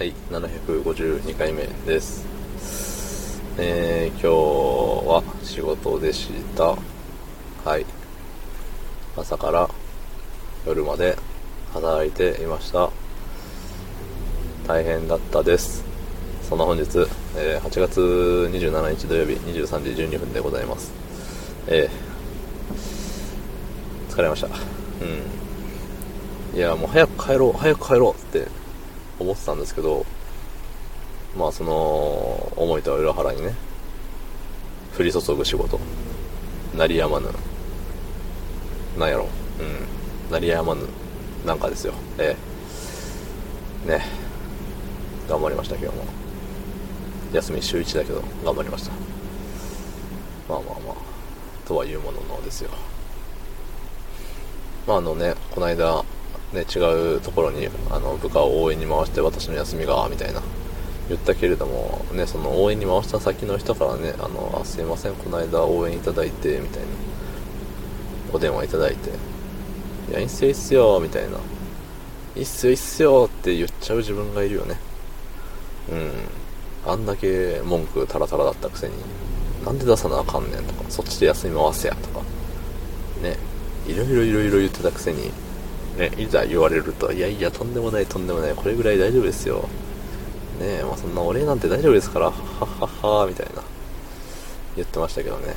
はい、752回目です。えー、今日は仕事でした。はい。朝から夜まで働いていました。大変だったです。そんな本日、えー8月27日土曜日23時12分でございます。えー、疲れました。うん。いや、もう早く帰ろう、早く帰ろうって思ってたんですけど、まあその思いとは裏腹にね、降り注ぐ仕事、鳴りやまぬ、なんやろ、うん、鳴りやまぬ、なんかですよ、ええ。ね、頑張りました、今日も。休み週1だけど、頑張りました。まあまあまあ、とはいうもののですよ。まああのね、この間、ね、違うところにあの部下を応援に回して私の休みがみたいな言ったけれども、ね、その応援に回した先の人からねあのあすいませんこの間応援いただいてみたいなお電話いただいていやいいっすよいいっすよみたいないいっすよいいっすよって言っちゃう自分がいるよね。うん。あんだけ文句タラタラだったくせになんで出さなあかんねんとかそっちで休み回せやとかねいろいろいろいろ言ってたくせにね、いざ言われると、いやいや、とんでもない、とんでもない、これぐらい大丈夫ですよ。ねえ、まあそんなお礼なんて大丈夫ですから、はっはっはみたいな、言ってましたけどね。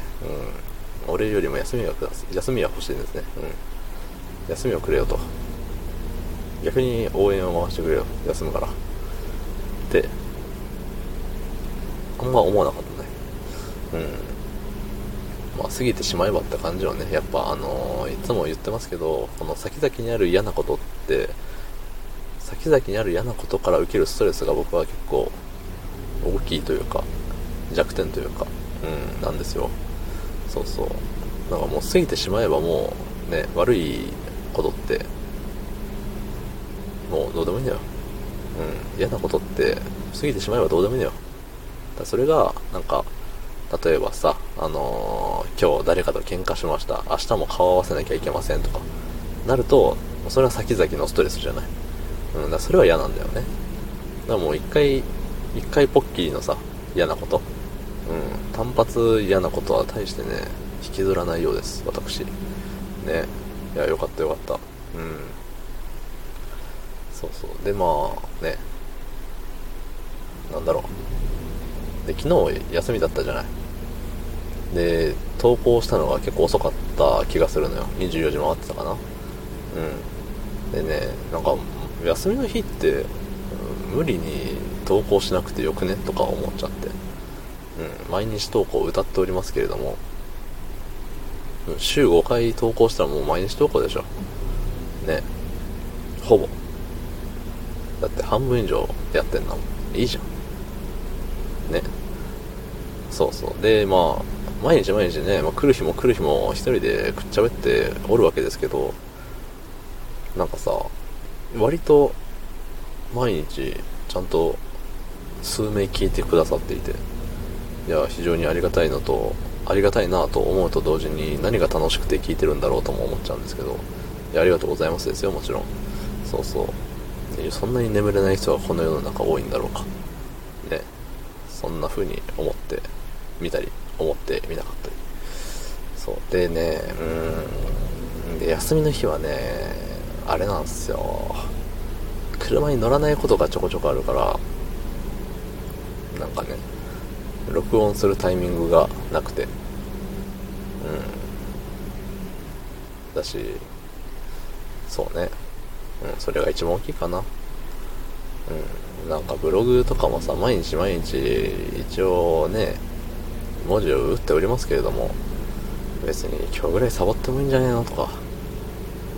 うん。お礼よりも休みが。休みは欲しいですね。うん。休みをくれよと。逆に応援を回してくれよ。休むから。って、あんま思わなかったね。うん。まあ、過ぎてしまえばって感じはね、やっぱあのーいつも言ってますけど、この先々にある嫌なことって、先々にある嫌なことから受けるストレスが僕は結構大きいというか、弱点というか、うん、なんですよ。そうそう。なんかもう過ぎてしまえばもうね、悪いことって、もうどうでもいいんだよ。うん、嫌なことって過ぎてしまえばどうでもいいんだよ。だそれが、なんか、例えばさ、あのー今日誰かと喧嘩しました。明日も顔合わせなきゃいけませんとか、なると、それは先々のストレスじゃない。うん、だそれは嫌なんだよね。だからもう一回、一回ポッキリのさ、嫌なこと。うん、単発嫌なことは大してね、引きずらないようです、私。ね。いや、よかったよかった。うん。そうそう。で、まあ、ね。なんだろう。で、昨日休みだったじゃない。で、投稿したのが結構遅かった気がするのよ。24時回ってたかな。うん。でね、なんか、休みの日って、無理に投稿しなくてよくね？とか思っちゃって。うん。毎日投稿歌っておりますけれども、週5回投稿したらもう毎日投稿でしょ。ね。ほぼ。だって半分以上やってんだもん。いいじゃん。ね。そうそう。で、まあ、毎日毎日ね、まあ、来る日も来る日も一人でくっちゃべっておるわけですけど、なんかさ、割と毎日ちゃんと数名聞いてくださっていて、いや、非常にありがたいのと、ありがたいなと思うと同時に何が楽しくて聞いてるんだろうとも思っちゃうんですけど、いや、ありがとうございますですよ、もちろん。そうそう。そんなに眠れない人がこの世の中多いんだろうか。ね。そんな風に思って見たり、思ってみなかったり。そう。でね、うーん。で、休みの日はね、あれなんですよ。車に乗らないことがちょこちょこあるから、なんかね、録音するタイミングがなくて、うん。だし、そうね。うん、それが一番大きいかな。うん。なんかブログとかもさ、毎日毎日、一応ね、文字を打っておりますけれども、別に今日ぐらいサボってもいいんじゃねえのとか、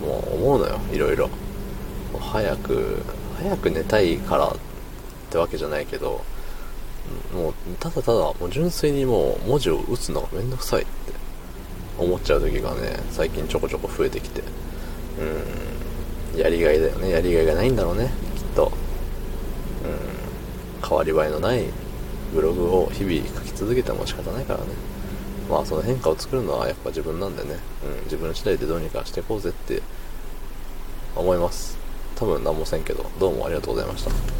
もう思うのよ、いろいろ。早く、早く寝たいからってわけじゃないけど、もう、ただただ、もう純粋にもう文字を打つのがめんどくさいって思っちゃう時がね、最近ちょこちょこ増えてきて。うん、やりがいだよね。やりがいがないんだろうね、きっと。うん、変わり映えのないブログを日々書き続けても仕方ないからね。まあその変化を作るのはやっぱ自分なんでね、うん、自分次第でどうにかしていこうぜって思います。多分何もせんけど、どうもありがとうございました。